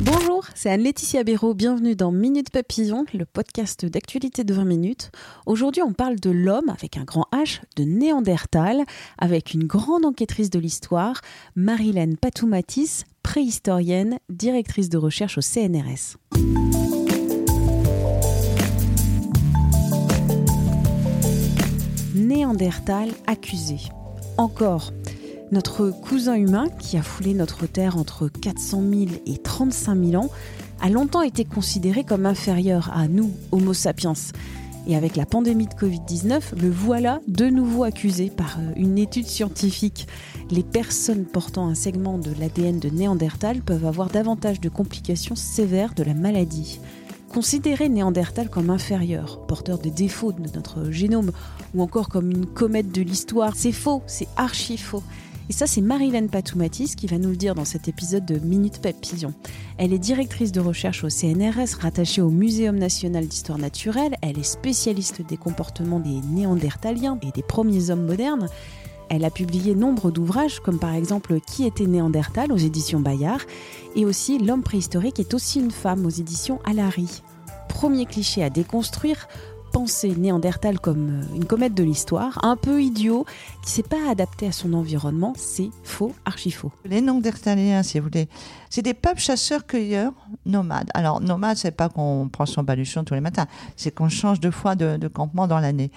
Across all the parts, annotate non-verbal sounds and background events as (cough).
Bonjour, c'est Anne-Laetitia Béraud. Bienvenue dans Minute Papillon, le podcast d'actualité de 20 minutes. Aujourd'hui, on parle de l'homme avec un grand H, de Néandertal, avec une grande enquêtrice de l'histoire, Marilène Patoumatis, préhistorienne, directrice de recherche au CNRS. Néandertal accusé. Encore. Notre cousin humain, qui a foulé notre Terre entre 400 000 et 35 000 ans, a longtemps été considéré comme inférieur à nous, Homo sapiens. Et avec la pandémie de Covid-19, le voilà de nouveau accusé par euh, une étude scientifique. Les personnes portant un segment de l'ADN de Néandertal peuvent avoir davantage de complications sévères de la maladie. Considérer Néandertal comme inférieur, porteur de défauts de notre génome, ou encore comme une comète de l'histoire, c'est faux, c'est archi faux. Et ça, c'est Marilène Patoumatis qui va nous le dire dans cet épisode de Minute Papillon. Elle est directrice de recherche au CNRS, rattachée au Muséum national d'histoire naturelle. Elle est spécialiste des comportements des Néandertaliens et des premiers hommes modernes. Elle a publié nombre d'ouvrages, comme par exemple Qui était Néandertal aux éditions Bayard, et aussi L'homme préhistorique est aussi une femme aux éditions Alary. Premier cliché à déconstruire, penser Néandertal comme euh, une comète de l'histoire, un peu idiot, qui s'est pas adapté à son environnement, c'est faux, archi faux. Les Néandertaliens, si vous voulez, c'est des peuples chasseurs-cueilleurs nomades. Alors, nomade, c'est pas qu'on prend son baluchon tous les matins, c'est qu'on change deux fois de campement dans l'année.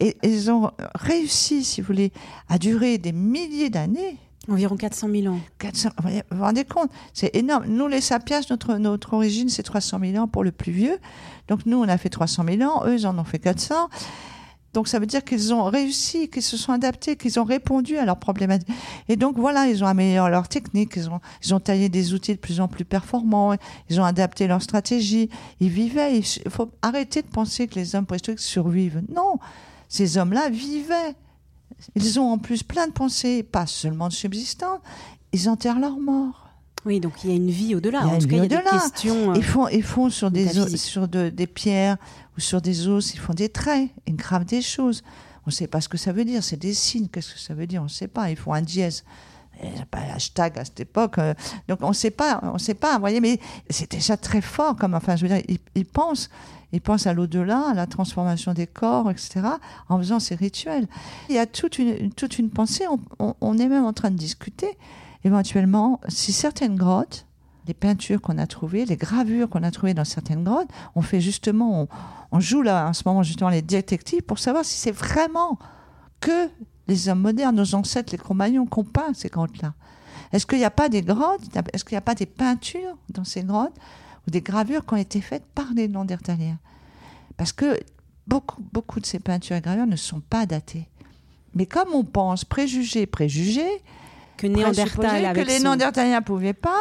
Et ils ont réussi, si vous voulez, à durer des milliers d'années. Environ 400 000 ans. 400, vous vous rendez compte C'est énorme. Nous, les sapiens, notre, notre origine, c'est 300 000 ans pour le plus vieux. Donc, nous, on a fait 300 000 ans. Eux, ils en ont fait 400. Donc, ça veut dire qu'ils ont réussi, qu'ils se sont adaptés, qu'ils ont répondu à leurs problématiques. Et donc, voilà, ils ont amélioré leur technique. Ils ont, ils ont taillé des outils de plus en plus performants. Ils ont adapté leur stratégie. Ils vivaient. Il faut arrêter de penser que les hommes préhistoriques survivent. Non, ces hommes-là vivaient. Ils ont en plus plein de pensées, pas seulement de subsistance, ils enterrent leurs morts. Oui, donc il y a une vie au-delà. Il y a En tout cas, il y a des questions. euh, Ils font, ils font sur, des, os- sur de- des pierres ou sur des os, ils font des traits, ils gravent des choses. On ne sait pas ce que ça veut dire, c'est des signes, qu'est-ce que ça veut dire, on ne sait pas. Ils font un dièse. Il n'y a pas hashtag à cette époque. euh, donc on ne sait pas, on sait pas, vous voyez, mais c'est déjà très fort comme, enfin, je veux dire, ils, pensent, ils pensent à l'au-delà, à la transformation des corps, etc., en faisant ces rituels. Il y a toute une, toute une pensée, on, est même en train de discuter, éventuellement, si certaines grottes, les peintures qu'on a trouvées, les gravures qu'on a trouvées dans certaines grottes, on fait justement, on joue là en ce moment justement les détectives pour savoir si c'est vraiment que les hommes modernes, nos ancêtres, les Cro-Magnons, qui ont peint ces grottes-là. Est-ce qu'il n'y a pas des grottes, est-ce qu'il n'y a pas des peintures dans ces grottes ou des gravures qui ont été faites par les Néandertaliens? Parce que beaucoup, beaucoup de ces peintures et gravures ne sont pas datées. Mais comme on pense préjugés, préjugés, que Néandertal avec que les son- Néandertaliens pouvaient pas,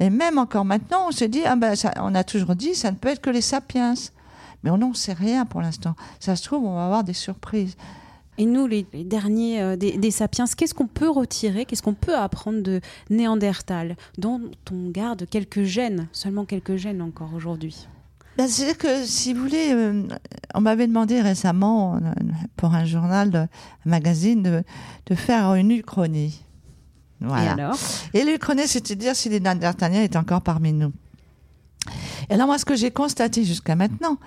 et même encore maintenant, on se dit, ah ben, ça- on a toujours dit, ça ne peut être que les sapiens. Mais on n'en sait rien pour l'instant. Ça se trouve, on va avoir des surprises. Et nous, les, les derniers euh, des, des sapiens, qu'est-ce qu'on peut retirer Qu'est-ce qu'on peut apprendre de Néandertal, dont on garde quelques gènes, seulement quelques gènes encore aujourd'hui? Ben, C'est-à-dire que, si vous voulez, euh, on m'avait demandé récemment, euh, pour un journal, un magazine, de, de faire une uchronie. Voilà. Et alors? Et l'Uchronie, c'était de dire si les Néandertaliens étaient encore parmi nous. Et là, moi, ce que j'ai constaté jusqu'à maintenant,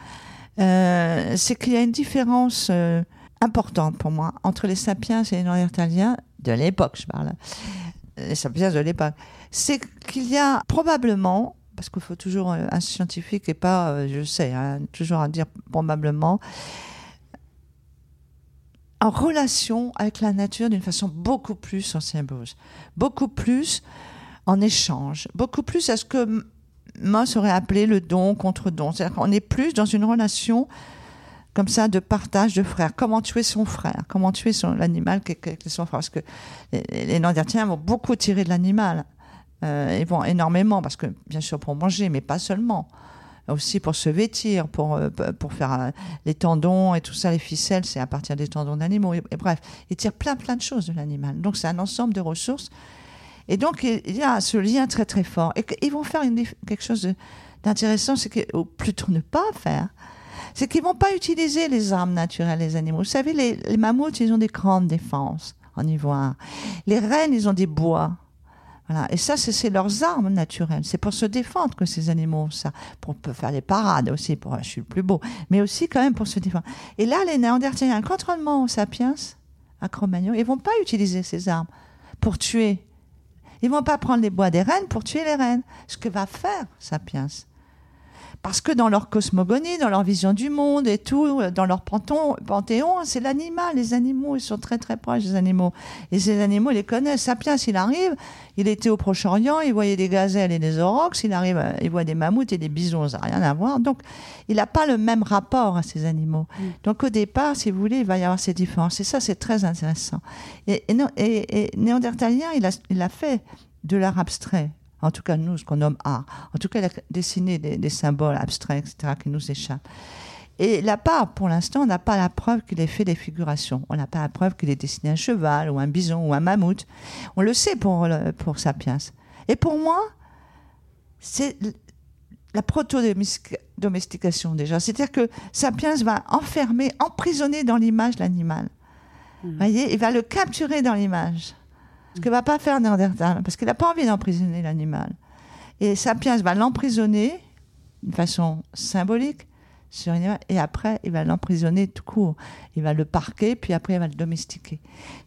euh, c'est qu'il y a une différence euh, importante pour moi entre les sapiens et les Néandertaliens de l'époque, je parle. Les sapiens de l'époque. C'est qu'il y a probablement, parce qu'il faut toujours euh, un scientifique et pas, euh, je sais, hein, toujours à dire probablement, en relation avec la nature d'une façon beaucoup plus symbiose, beaucoup plus en échange, beaucoup plus à ce que Moss aurait appelé le don contre don. C'est-à-dire qu'on est plus dans une relation comme ça de partage de frères. Comment tuer son frère? Comment tuer son l'animal qui est son frère? Parce que les, les Néandertaliens vont beaucoup tirer de l'animal. Euh, ils vont énormément, parce que bien sûr pour manger, mais pas seulement. Aussi pour se vêtir, pour, euh, pour faire euh, les tendons et tout ça, les ficelles, c'est à partir des tendons d'animaux. Et, bref, ils tirent plein plein de choses de l'animal. Donc c'est un ensemble de ressources. Et donc il y a ce lien très très fort. Et ils vont faire quelque chose d'intéressant, c'est que, ou plutôt ne pas faire, c'est qu'ils vont pas utiliser les armes naturelles des animaux. Vous savez, les, mammouths, ils ont des grandes défenses en ivoire. Les rennes, ils ont des bois. Voilà. Et ça, c'est leurs armes naturelles. C'est pour se défendre que ces animaux ont ça. Pour faire des parades aussi, pour je suis le plus beau. Mais aussi quand même pour se défendre. Et là, les Néandertaliens, contrairement aux sapiens, à Cro-Magnon, ils vont pas utiliser ces armes pour tuer. Ils vont pas prendre les bois des rennes pour tuer les rennes. Ce que va faire Sapiens, parce que dans leur cosmogonie, dans leur vision du monde et tout, dans leur panthéon, c'est l'animal. Les animaux, ils sont très très proches des animaux. Et ces animaux, ils les connaissent. Sapiens, il arrive, il était au Proche-Orient, il voyait des gazelles et des aurochs, il arrive, il voit des mammouths et des bisons, ça n'a rien à voir. Donc, il n'a pas le même rapport à ces animaux. Mm. Donc, au départ, si vous voulez, il va y avoir ces différences. Et ça, c'est très intéressant. Et, et, Néandertalien, il a, il a fait de l'art abstrait en tout cas nous, ce qu'on nomme art. En tout cas, il a dessiné des, symboles abstraits, etc., qui nous échappent. Et là part, pour l'instant, on n'a pas la preuve qu'il ait fait des figurations. On n'a pas la preuve qu'il ait dessiné un cheval ou un bison ou un mammouth. On le sait pour, pour Sapiens. Et pour moi, c'est la proto-domestication déjà. C'est-à-dire que Sapiens va enfermer, emprisonner dans l'image l'animal. Vous mmh. voyez, il va le capturer dans l'image. Ce que va pas faire Néandertal, parce qu'il n'a pas envie d'emprisonner l'animal. Et Sapiens va l'emprisonner d'une façon symbolique sur et après il va l'emprisonner tout court. Il va le parquer, puis après il va le domestiquer.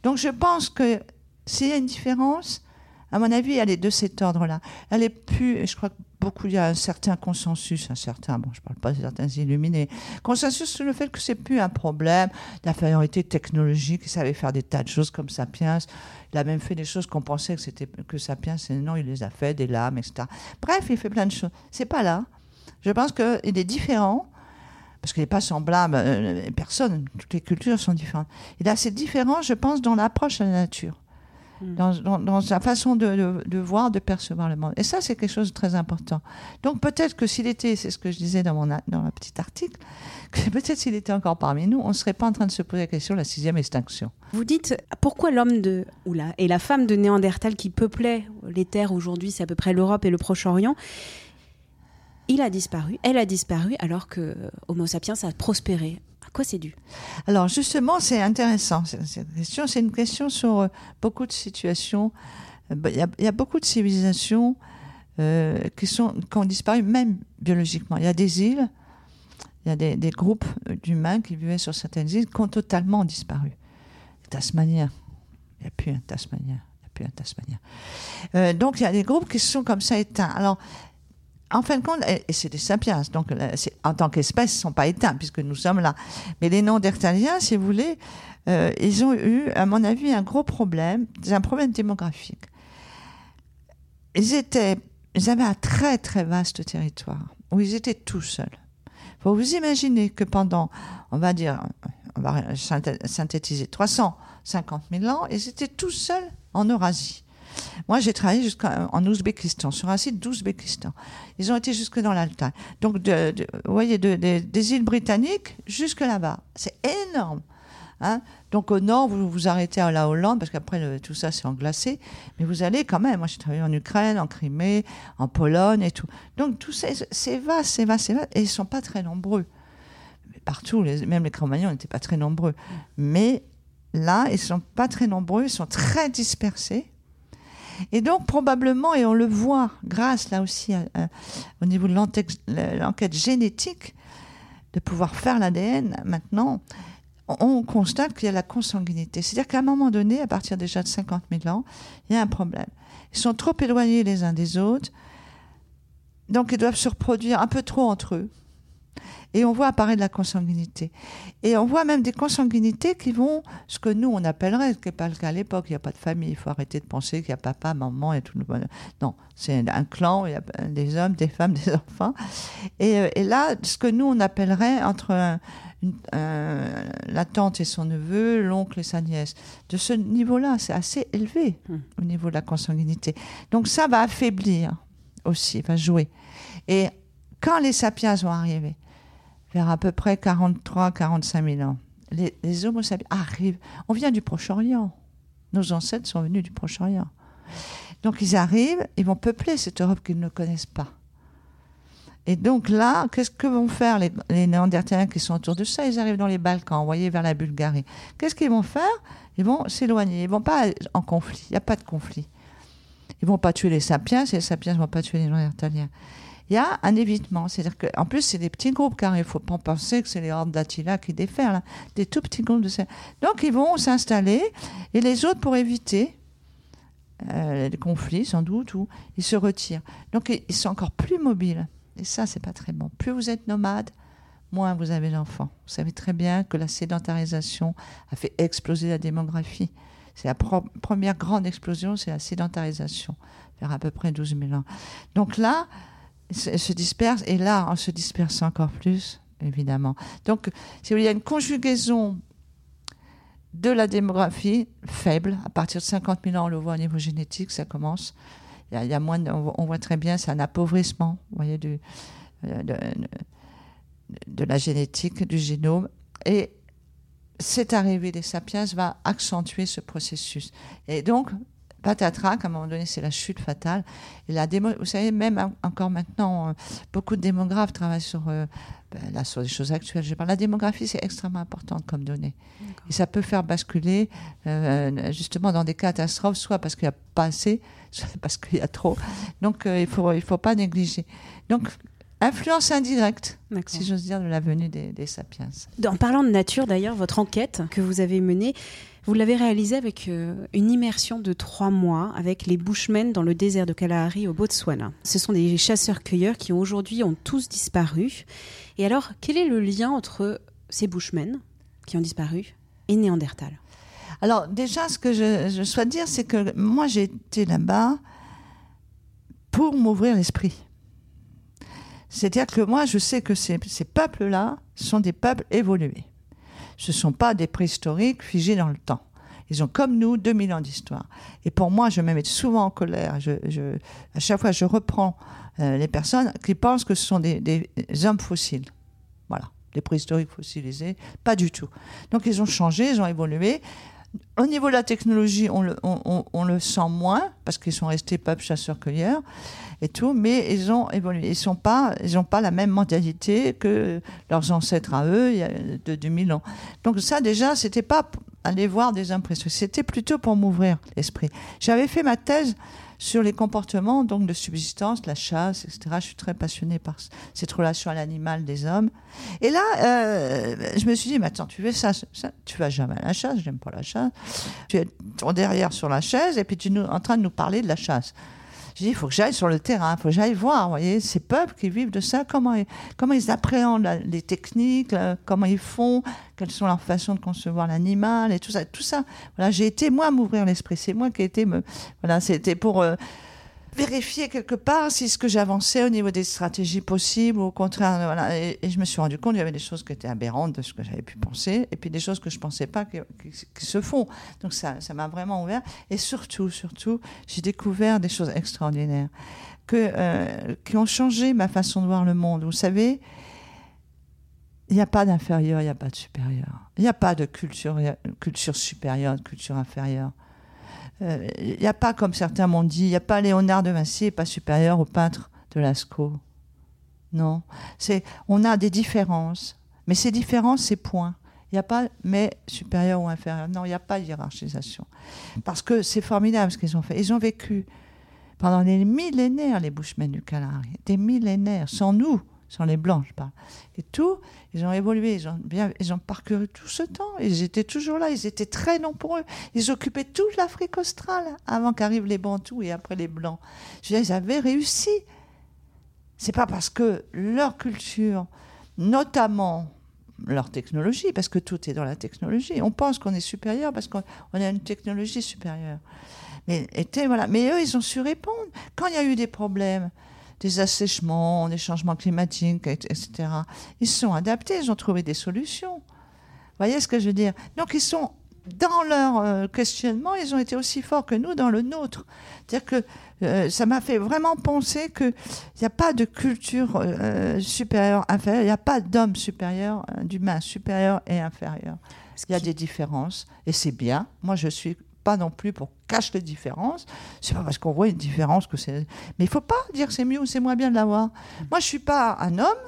Donc je pense que s'il y a une différence, à mon avis, elle est de cet ordre-là. Elle est plus, je crois que beaucoup, il y a un certain consensus, un certain, bon, je ne parle pas de certains illuminés, consensus sur le fait que c'est plus un problème d'infériorité technologique, il savait faire des tas de choses comme Sapiens, il a même fait des choses qu'on pensait que c'était que Sapiens, et non, il les a fait, des lames, etc. Bref, il fait plein de choses. C'est pas là. Je pense qu'il est différent, parce qu'il n'est pas semblable, euh, personne, toutes les cultures sont différentes. Il est assez différent, je pense, dans l'approche à la nature. Mm. dans, sa façon de, voir, de percevoir le monde. Et ça, c'est quelque chose de très important. Donc peut-être que s'il était, c'est ce que je disais dans mon dans le petit article, (laughs) que peut-être s'il était encore parmi nous, on ne serait pas en train de se poser la question de la sixième extinction. Vous dites, pourquoi l'homme de, oula, et la femme de Néandertal qui peuplait les terres aujourd'hui, c'est à peu près l'Europe et le Proche-Orient, il a disparu, elle a disparu, alors que Homo sapiens a prospéré quoi c'est dû? Alors justement, c'est intéressant cette question. C'est une question sur euh, beaucoup de situations. Euh, bah, il y, a, beaucoup de civilisations euh, qui, sont, qui ont disparu, même biologiquement. Il y a des îles, il y a des, groupes d'humains qui vivaient sur certaines îles qui ont totalement disparu. Tasmania, il n'y a plus un Tasmanien. Il n'y a plus un Tasmanien. donc il y a des groupes qui sont comme ça éteints. Alors en fin de compte, et c'est des sapiens, donc euh, en tant qu'espèce, ils ne sont pas éteints puisque nous sommes là. Mais les Néandertaliens, si vous voulez, euh, ils ont eu, à mon avis, un gros problème, un problème démographique. Ils, avaient un très très vaste territoire où ils étaient tout seuls. Faut vous imaginer que pendant, on va dire, on va synthétiser, 350 000 ans, ils étaient tout seuls en Eurasie. Moi, j'ai travaillé jusqu'en Ouzbékistan, sur un site d'Ouzbékistan. Ils ont été jusque dans l'Altaï. Donc, vous voyez, des îles britanniques jusque là-bas. C'est énorme. Hein. Donc au nord, vous vous arrêtez à la Hollande, parce qu'après tout ça c'est englacé, mais vous allez quand même. Moi j'ai travaillé en Ukraine, en Crimée, en Pologne et tout. Donc tout ça, c'est vaste, c'est vaste, c'est vaste, et ils ne sont pas très nombreux. partout, même les cro n'étaient pas très nombreux. Mais là, ils ne sont pas très nombreux, ils sont très dispersés. Et donc, probablement, et on le voit grâce là aussi au niveau de l'enquête génétique, de pouvoir faire l'ADN maintenant, on constate qu'il y a la consanguinité. C'est-à-dire qu'à un moment donné, à partir déjà de 50 000 ans, il y a un problème. Ils sont trop éloignés les uns des autres, donc ils doivent se reproduire un peu trop entre eux. Et on voit apparaître de la consanguinité. Et on voit même des consanguinités qui vont, ce que nous, on appellerait, ce qui n'est pas le cas à l'époque, il n'y a pas de famille, il faut arrêter de penser qu'il y a papa, maman et tout le monde. Non, c'est un clan, il y a des hommes, des femmes, (laughs) des enfants. Et, euh, et là, ce que nous, on appellerait entre un- la tante et son neveu, l'oncle et sa nièce. De ce niveau-là, c'est assez élevé Hmm. au niveau de la consanguinité. Donc ça va affaiblir aussi, va jouer. Et quand les sapiens vont arriver, vers à peu près 43-45 000 ans, les, Homo sapiens arrivent. On vient du Proche-Orient. Nos ancêtres sont venus du Proche-Orient. Donc ils arrivent, ils vont peupler cette Europe qu'ils ne connaissent pas. Et donc là, qu'est-ce que vont faire les, Néandertaliens qui sont autour de ça? Ils arrivent dans les Balkans, voyez, vers la Bulgarie. Qu'est-ce qu'ils vont faire? Ils vont s'éloigner. Ils vont pas en conflit. Il n'y a pas de conflit. Ils vont pas tuer les sapiens, et les sapiens ne vont pas tuer les Néandertaliens. Il y a un évitement. C'est-à-dire qu'en plus, c'est des petits groupes, car il ne faut pas penser que c'est les hordes d'Attila qui déferlent. hein. Des tout petits groupes de. Donc, ils vont s'installer, et les autres, pour éviter euh, les conflits, sans doute, ou ils se retirent. Donc, ils sont encore plus mobiles. Et ça, c'est pas très bon. Plus vous êtes nomade, moins vous avez d'enfants. Vous savez très bien que la sédentarisation a fait exploser la démographie. C'est la première grande explosion, c'est la sédentarisation, vers à peu près 12 000 ans. Donc là, se, se dispersent, et là, on se disperse encore plus, évidemment. Donc, si vous il y a une conjugaison de la démographie faible. À partir de 50 000 ans, on le voit au niveau génétique, ça commence. Il y a, moins on, voit- très bien, c'est un appauvrissement, vous voyez, euh, de, de- de la génétique, du génome. Et cette arrivée des sapiens va accentuer ce processus. Et donc, patatras, à un moment donné, c'est la chute fatale. Et la démo, vous savez, même en- encore maintenant, euh, beaucoup de démographes travaillent sur, euh, ben, là, sur des choses actuelles. Je parle. La démographie, c'est extrêmement importante comme donnée. Et ça peut faire basculer euh, justement dans des catastrophes, soit parce qu'il n'y a pas assez, (laughs) soit parce qu'il y a trop. Donc, euh, il ne faut, il faut pas négliger. Donc, influence indirecte, si j'ose dire, de la venue des, des sapiens. En parlant de nature, d'ailleurs, votre enquête que vous avez menée, vous l'avez réalisée avec euh, une immersion de trois mois avec les Bushmen dans le désert de Kalahari au Botswana. Ce sont des chasseurs-cueilleurs qui aujourd'hui ont tous disparu. Et alors, quel est le lien entre ces Bushmen qui ont disparu et Néandertal? Alors déjà, ce que je, souhaite dire, c'est que moi, j'ai été là-bas pour m'ouvrir l'esprit. C'est-à-dire que moi, je sais que ces peuples-là sont des peuples évolués. Ce ne sont pas des préhistoriques figés dans le temps. Ils ont, comme nous, 2000 ans d'histoire. Et pour moi, je me mets souvent en colère. À chaque fois, je reprends euh, les personnes qui pensent que ce sont des, des hommes fossiles. Voilà, des préhistoriques fossilisés. Pas du tout. Donc, ils ont changé, ils ont évolué. Au niveau de la technologie, on le, sent moins parce qu'ils sont restés peuple chasseurs-cueilleurs et tout, mais ils ont évolué. Ils n'ont pas, pas la même mentalité que leurs ancêtres à eux il y a de 2000 ans. Donc ça déjà, c'était pas aller voir des impressions, c'était plutôt pour m'ouvrir l'esprit. J'avais fait ma thèse sur les comportements donc de subsistance, la chasse, etc. Je suis très passionnée par cette relation à l'animal des hommes. Et là, euh, je me suis dit, mais attends, tu fais ça, ça tu vas jamais à la chasse, j'aime pas la chasse. Tu es ton derrière sur la chaise et puis tu es en train de nous parler de la chasse. J'ai dit, il faut que j'aille sur le terrain, il faut que j'aille voir, vous voyez, ces peuples qui vivent de ça, comment ils, comment ils appréhendent les techniques, là, comment ils font, quelles sont leurs façons de concevoir l'animal et tout ça. Tout ça, voilà, j'ai été, moi, m'ouvrir l'esprit. C'est moi qui ai été me. Voilà, c'était pour. euh, vérifier quelque part si ce que j'avançais au niveau des stratégies possibles, ou au contraire, voilà. Et, je me suis rendu compte qu'il y avait des choses qui étaient aberrantes de ce que j'avais pu penser, et puis des choses que je pensais pas qui, se font. Donc ça, ça m'a vraiment ouvert. Et surtout, surtout, j'ai découvert des choses extraordinaires que, euh, qui ont changé ma façon de voir le monde. Vous savez, il n'y a pas d'inférieur, il n'y a pas de supérieur. Il n'y a pas de culture, culture supérieure, culture inférieure. Euh, Il n'y a pas, comme certains m'ont dit, il n'y a pas Léonard de Vinci, pas supérieur au peintre de Lascaux. Non. C'est, on a des différences, mais ces différences, c'est point. Il n'y a pas mais supérieur ou inférieur. Non, il n'y a pas de hiérarchisation. Parce que c'est formidable ce qu'ils ont fait. Ils ont vécu pendant des millénaires, les Bushmen du Kalahari. Des millénaires, sans nous, sans les Blancs, je parle. Et tout, ils ont évolué, ils ont, bien, ils ont parcouru tout ce temps. Ils étaient toujours là, ils étaient très nombreux. Ils occupaient toute l'Afrique australe avant qu'arrivent les Bantous et après les Blancs. Je veux dire, ils avaient réussi. C'est pas parce que leur culture notamment leur technologie, parce que tout est dans la technologie. On pense qu'on est supérieur parce qu'on a une technologie supérieure. Mais, était, voilà. Mais eux, ils ont su répondre. Quand il y a eu des problèmes, des assèchements, des changements climatiques, etc., ils sont adaptés, ils ont trouvé des solutions. Vous voyez ce que je veux dire? Donc, ils sont dans leur euh, questionnement, ils ont été aussi forts que nous dans le nôtre. C'est-à-dire que euh, ça m'a fait vraiment penser qu'il n'y a pas de culture euh, supérieure, inférieure, il n'y a pas d'homme supérieur, d'humain supérieur et inférieur. Il y a des différences et c'est bien. Moi, je suis pas non plus pour cacher les différences. C'est pas parce qu'on voit une différence que c'est. Mais il faut pas dire c'est mieux ou c'est moins bien de l'avoir. Moi, je suis pas un homme,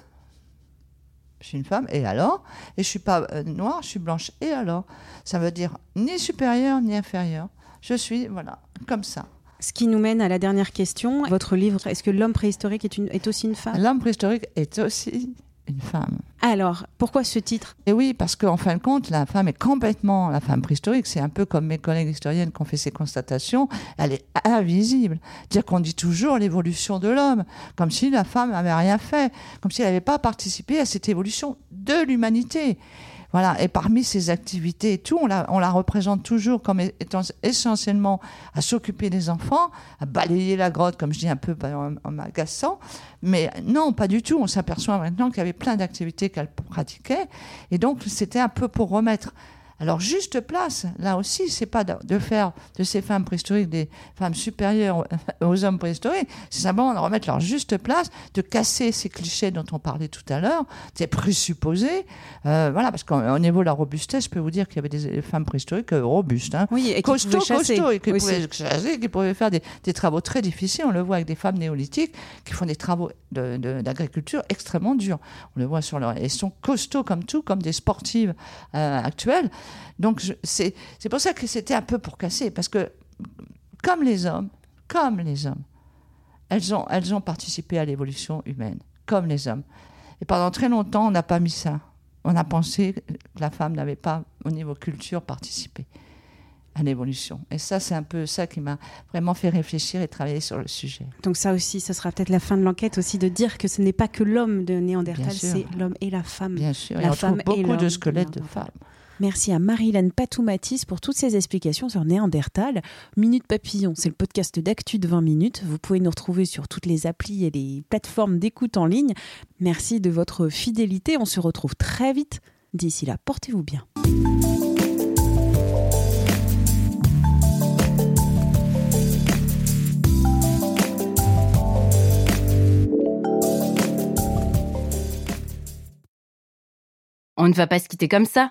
je suis une femme, et alors? Et je suis pas euh, noire, je suis blanche, et alors? Ça veut dire ni supérieur ni inférieur. Je suis, voilà, comme ça. Ce qui nous mène à la dernière question. Votre livre, est-ce que l'homme préhistorique est, une, est aussi une femme? L'homme préhistorique est aussi une femme. Alors, pourquoi ce titre? Et oui, parce qu'en fin de compte, la femme est complètement, la femme préhistorique, c'est un peu comme mes collègues historiennes qui ont fait ces constatations, elle est invisible. Dire qu'on dit toujours l'évolution de l'homme, comme si la femme n'avait rien fait, comme si elle n'avait pas participé à cette évolution de l'humanité. Voilà. Et parmi ces activités et tout, on la, représente toujours comme étant essentiellement à s'occuper des enfants, à balayer la grotte, comme je dis un peu en, en m'agaçant. Mais non, pas du tout. On s'aperçoit maintenant qu'il y avait plein d'activités qu'elle pratiquait. Et donc, c'était un peu pour remettre alors, juste place, là aussi, c'est pas de faire de ces femmes préhistoriques des femmes supérieures aux hommes préhistoriques, c'est simplement de remettre leur juste place, de casser ces clichés dont on parlait tout à l'heure, ces présupposés. Euh, voilà, parce qu'au niveau de la robustesse, je peux vous dire qu'il y avait des femmes préhistoriques euh, robustes. Hein. Oui, et costauds, costauds, et qui pouvaient chasser, qui pouvaient faire des, travaux très difficiles. On le voit avec des femmes néolithiques qui font des travaux d'agriculture extrêmement durs. On le voit sur leur. Elles sont costauds comme tout, comme des sportives euh, actuelles. Donc c'est pour ça que c'était un peu pour casser, parce que comme les hommes, comme les hommes, elles ont, elles ont participé à l'évolution humaine, comme les hommes. Et pendant très longtemps, on n'a pas mis ça. On a pensé que la femme n'avait pas, au niveau culture, participé à l'évolution. Et ça, c'est un peu ça qui m'a vraiment fait réfléchir et travailler sur le sujet. Donc ça aussi, ce sera peut-être la fin de l'enquête aussi de dire que ce n'est pas que l'homme de Néandertal, c'est l'homme et la femme. Bien sûr, la femme trouve beaucoup de squelettes de femmes. Merci à Marilyn Patoumatis pour toutes ces explications sur Néandertal. Minute Papillon, c'est le podcast d'actu de 20 minutes. Vous pouvez nous retrouver sur toutes les applis et les plateformes d'écoute en ligne. Merci de votre fidélité. On se retrouve très vite. D'ici là, portez-vous bien. On ne va pas se quitter comme ça.